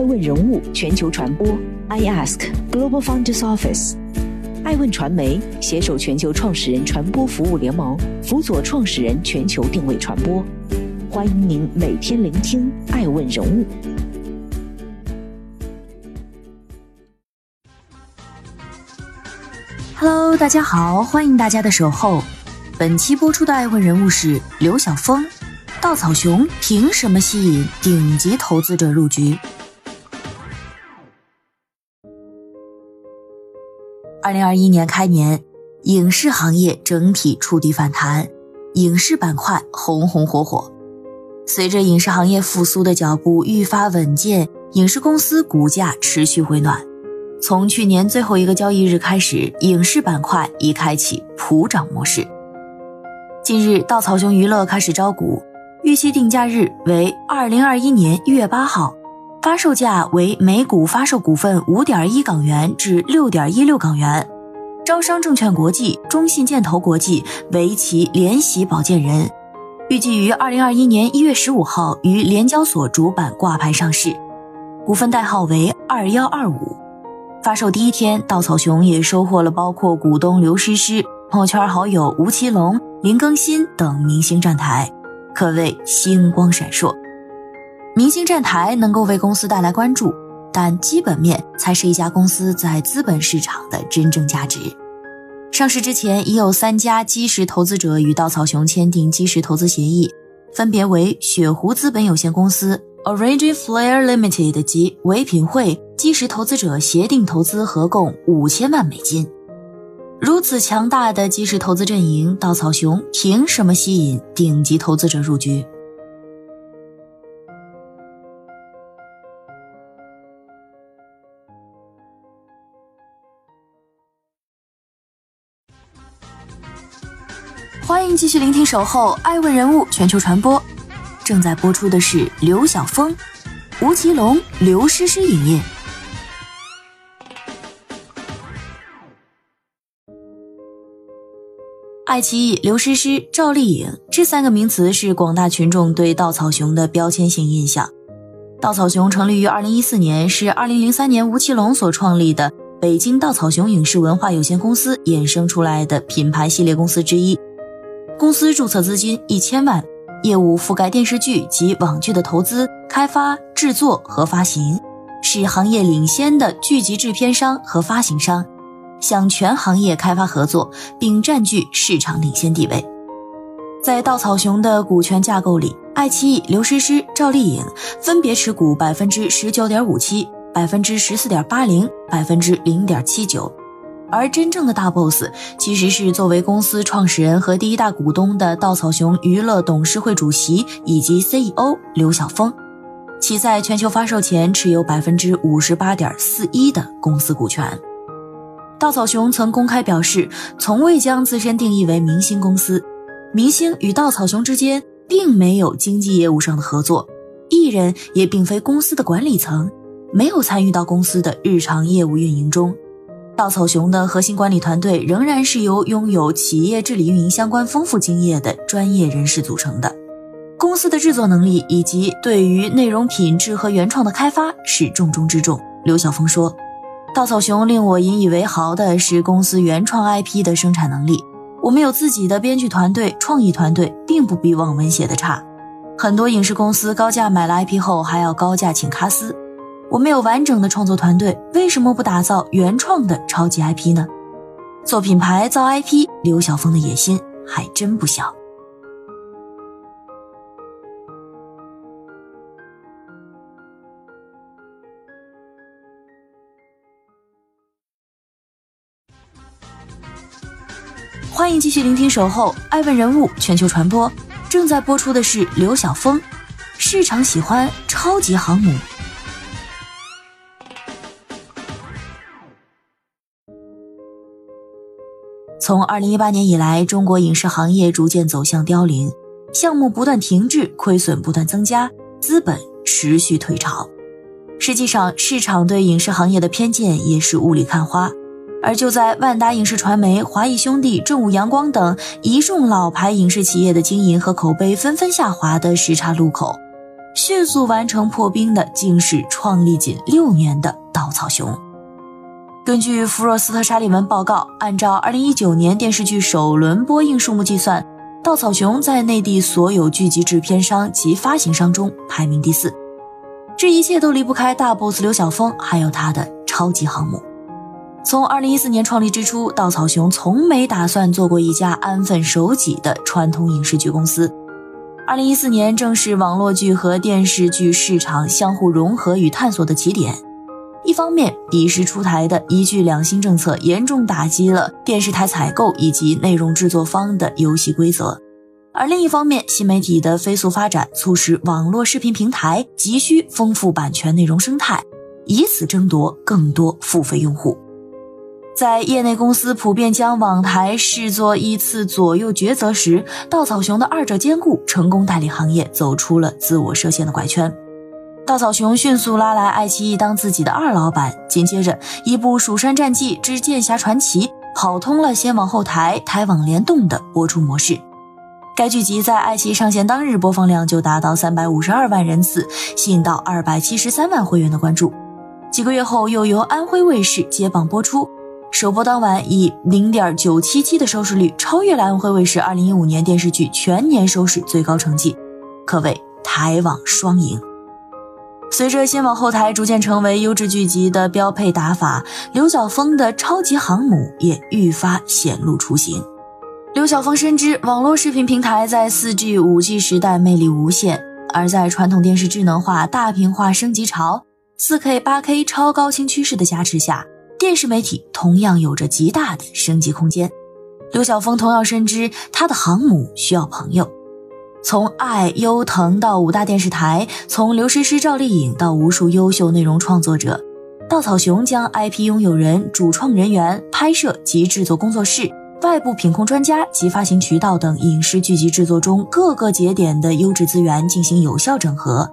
爱问人物全球传播，I Ask Global Founders Office，爱问传媒携手全球创始人传播服务联盟，辅佐创始人全球定位传播。欢迎您每天聆听爱问人物。Hello，大家好，欢迎大家的守候。本期播出的爱问人物是刘晓峰，稻草熊凭什么吸引顶级投资者入局？二零二一年开年，影视行业整体触底反弹，影视板块红红火火。随着影视行业复苏的脚步愈发稳健，影视公司股价持续回暖。从去年最后一个交易日开始，影视板块已开启普涨模式。近日，稻草熊娱乐开始招股，预期定价日为二零二一年一月八号。发售价为每股发售股份五点一港元至六点一六港元，招商证券国际、中信建投国际为其联席保荐人，预计于二零二一年一月十五号于联交所主板挂牌上市，股份代号为二幺二五。发售第一天，稻草熊也收获了包括股东刘诗诗、朋友圈好友吴奇隆、林更新等明星站台，可谓星光闪烁。明星站台能够为公司带来关注，但基本面才是一家公司在资本市场的真正价值。上市之前已有三家基石投资者与稻草熊签订基石投资协议，分别为雪狐资本有限公司、Origin Flair Limited 及唯品会基石投资者协定投资合共五千万美金。如此强大的基石投资阵营，稻草熊凭什么吸引顶级投资者入局？迎继续聆听《守候爱问人物全球传播》，正在播出的是刘晓峰、吴奇隆、刘诗诗影业。爱奇艺、刘诗诗、赵丽颖这三个名词是广大群众对稻草熊的标签性印象。稻草熊成立于二零一四年，是二零零三年吴奇隆所创立的北京稻草熊影视文化有限公司衍生出来的品牌系列公司之一。公司注册资金一千万，业务覆盖电视剧及网剧的投资、开发、制作和发行，是行业领先的剧集制片商和发行商，向全行业开发合作，并占据市场领先地位。在稻草熊的股权架构里，爱奇艺、刘诗诗、赵丽颖分别持股百分之十九点五七、百分之十四点八零、百分之零点七九。而真正的大 boss 其实是作为公司创始人和第一大股东的稻草熊娱乐董事会主席以及 CEO 刘晓峰，其在全球发售前持有百分之五十八点四一的公司股权。稻草熊曾公开表示，从未将自身定义为明星公司，明星与稻草熊之间并没有经济业务上的合作，艺人也并非公司的管理层，没有参与到公司的日常业务运营中。稻草熊的核心管理团队仍然是由拥有企业治理运营相关丰富经验的专业人士组成的。公司的制作能力以及对于内容品质和原创的开发是重中之重。刘晓峰说：“稻草熊令我引以为豪的是公司原创 IP 的生产能力。我们有自己的编剧团队、创意团队，并不比网文写的差。很多影视公司高价买了 IP 后，还要高价请卡司。”我们有完整的创作团队，为什么不打造原创的超级 IP 呢？做品牌造 IP，刘晓峰的野心还真不小。欢迎继续聆听《守候爱问人物全球传播》，正在播出的是刘晓峰，市场喜欢超级航母。从二零一八年以来，中国影视行业逐渐走向凋零，项目不断停滞，亏损不断增加，资本持续退潮。实际上，市场对影视行业的偏见也是雾里看花。而就在万达影视传媒、华谊兄弟、正午阳光等一众老牌影视企业的经营和口碑纷纷下滑的时差路口，迅速完成破冰的竟是创立仅六年的稻草熊。根据福若斯特沙利文报告，按照2019年电视剧首轮播映数目计算，稻草熊在内地所有剧集制片商及发行商中排名第四。这一切都离不开大 boss 刘晓峰，还有他的超级航母。从2014年创立之初，稻草熊从没打算做过一家安分守己的传统影视剧公司。2014年正是网络剧和电视剧市场相互融合与探索的起点。一方面，彼时出台的一剧两新政策严重打击了电视台采购以及内容制作方的游戏规则；而另一方面，新媒体的飞速发展促使网络视频平台急需丰富版权内容生态，以此争夺更多付费用户。在业内公司普遍将网台视作一次左右抉择时，稻草熊的二者兼顾，成功带领行业走出了自我设限的怪圈。稻草熊迅速拉来爱奇艺当自己的二老板，紧接着一部《蜀山战纪之剑侠传奇》跑通了先网后台、台网联动的播出模式。该剧集在爱奇艺上线当日播放量就达到三百五十二万人次，吸引到二百七十三万会员的关注。几个月后，又由安徽卫视接棒播出。首播当晚以零点九七七的收视率，超越了安徽卫视二零一五年电视剧全年收视最高成绩，可谓台网双赢。随着新网后台逐渐成为优质剧集的标配打法，刘晓峰的超级航母也愈发显露雏形。刘晓峰深知网络视频平台在四 G、五 G 时代魅力无限，而在传统电视智能化、大屏化升级潮、四 K、八 K 超高清趋势的加持下。电视媒体同样有着极大的升级空间。刘晓峰同样深知他的航母需要朋友，从爱优腾到五大电视台，从刘诗诗、赵丽颖到无数优秀内容创作者，稻草熊将 IP 拥有人、主创人员、拍摄及制作工作室、外部品控专家及发行渠道等影视剧集制作中各个节点的优质资源进行有效整合。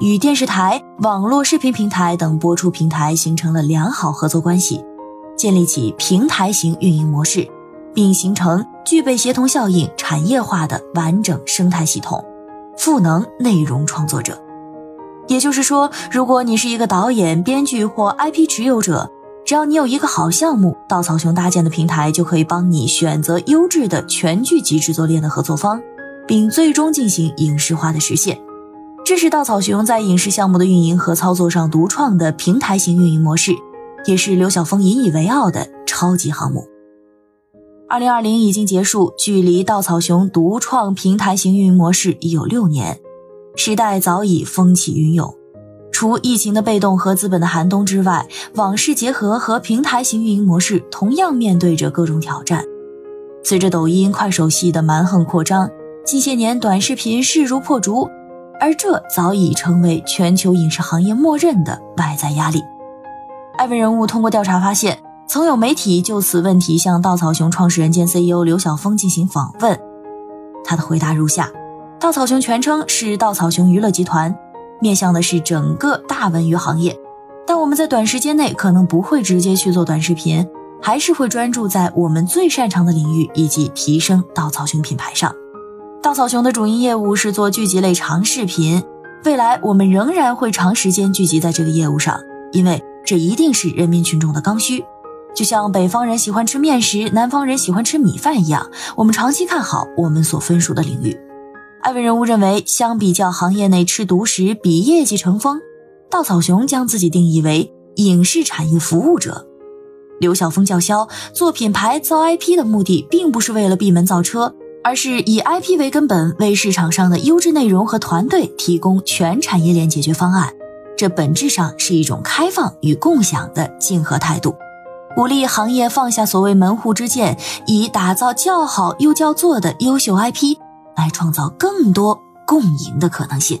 与电视台、网络视频平台等播出平台形成了良好合作关系，建立起平台型运营模式，并形成具备协同效应、产业化的完整生态系统，赋能内容创作者。也就是说，如果你是一个导演、编剧或 IP 持有者，只要你有一个好项目，稻草熊搭建的平台就可以帮你选择优质的全剧集制作链的合作方，并最终进行影视化的实现。这是稻草熊在影视项目的运营和操作上独创的平台型运营模式，也是刘晓峰引以为傲的超级航母。二零二零已经结束，距离稻草熊独创平台型运营模式已有六年，时代早已风起云涌。除疫情的被动和资本的寒冬之外，网式结合和平台型运营模式同样面对着各种挑战。随着抖音、快手系的蛮横扩张，近些年短视频势如破竹。而这早已成为全球影视行业默认的外在压力。艾文人物通过调查发现，曾有媒体就此问题向稻草熊创始人兼 CEO 刘晓峰进行访问，他的回答如下：稻草熊全称是稻草熊娱乐集团，面向的是整个大文娱行业，但我们在短时间内可能不会直接去做短视频，还是会专注在我们最擅长的领域以及提升稻草熊品牌上。稻草熊的主营业务是做剧集类长视频，未来我们仍然会长时间聚集在这个业务上，因为这一定是人民群众的刚需。就像北方人喜欢吃面食，南方人喜欢吃米饭一样，我们长期看好我们所分属的领域。艾文人物认为，相比较行业内吃独食比业绩成风，稻草熊将自己定义为影视产业服务者。刘晓峰叫嚣做品牌造 IP 的目的，并不是为了闭门造车。而是以 IP 为根本，为市场上的优质内容和团队提供全产业链解决方案。这本质上是一种开放与共享的竞合态度，鼓励行业放下所谓门户之见，以打造较好又叫座的优秀 IP，来创造更多共赢的可能性。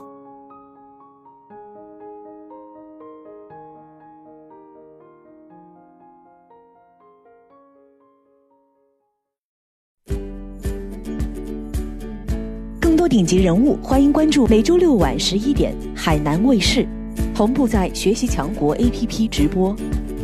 更多顶级人物，欢迎关注每周六晚十一点海南卫视，同步在学习强国 APP 直播。